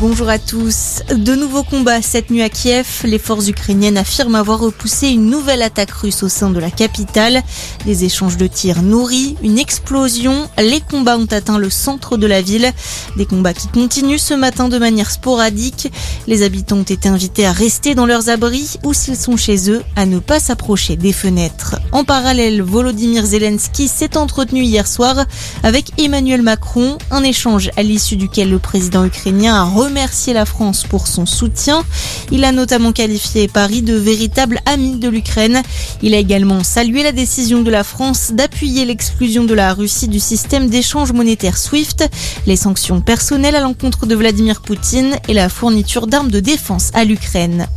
bonjour à tous. De nouveaux combats cette nuit à Kiev. Les forces ukrainiennes affirment avoir repoussé une nouvelle attaque russe au sein de la capitale. Des échanges de tirs nourris, une explosion. Les combats ont atteint le centre de la ville. Des combats qui continuent ce matin de manière sporadique. Les habitants ont été invités à rester dans leurs abris ou s'ils sont chez eux, à ne pas s'approcher des fenêtres. En parallèle, Volodymyr Zelensky s'est entretenu hier soir avec Emmanuel Macron, un échange à l'issue duquel le président ukrainien a remercié la France pour son soutien. Il a notamment qualifié Paris de véritable ami de l'Ukraine. Il a également salué la décision de la France d'appuyer l'exclusion de la Russie du système d'échange monétaire SWIFT, les sanctions personnelles à l'encontre de Vladimir Poutine et la fourniture d'armes de défense à l'Ukraine.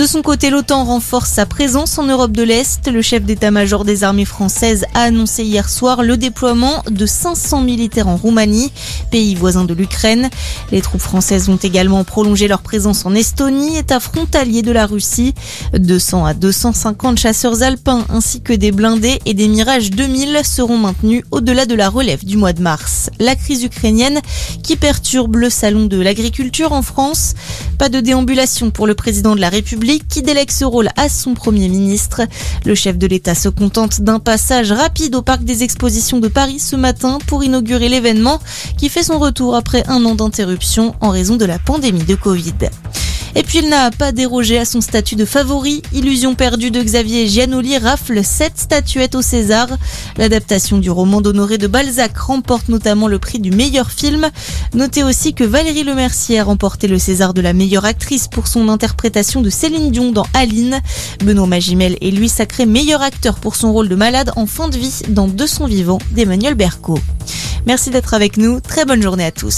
De son côté, l'OTAN renforce sa présence en Europe de l'Est. Le chef d'état-major des armées françaises a annoncé hier soir le déploiement de 500 militaires en Roumanie, pays voisin de l'Ukraine. Les troupes françaises vont également prolonger leur présence en Estonie, état frontalier de la Russie. 200 à 250 chasseurs alpins ainsi que des blindés et des Mirage 2000 seront maintenus au-delà de la relève du mois de mars. La crise ukrainienne qui perturbe le salon de l'agriculture en France. Pas de déambulation pour le président de la République qui délègue ce rôle à son Premier ministre. Le chef de l'État se contente d'un passage rapide au Parc des Expositions de Paris ce matin pour inaugurer l'événement qui fait son retour après un an d'interruption en raison de la pandémie de Covid. Et puis il n'a pas dérogé à son statut de favori. Illusion perdue de Xavier Giannoli rafle sept statuettes au César. L'adaptation du roman d'Honoré de Balzac remporte notamment le prix du meilleur film. Notez aussi que Valérie Lemercier a remporté le César de la meilleure actrice pour son interprétation de Céline Dion dans Aline. Benoît Magimel est lui sacré meilleur acteur pour son rôle de malade en fin de vie dans De son vivant d'Emmanuel Berco. Merci d'être avec nous. Très bonne journée à tous.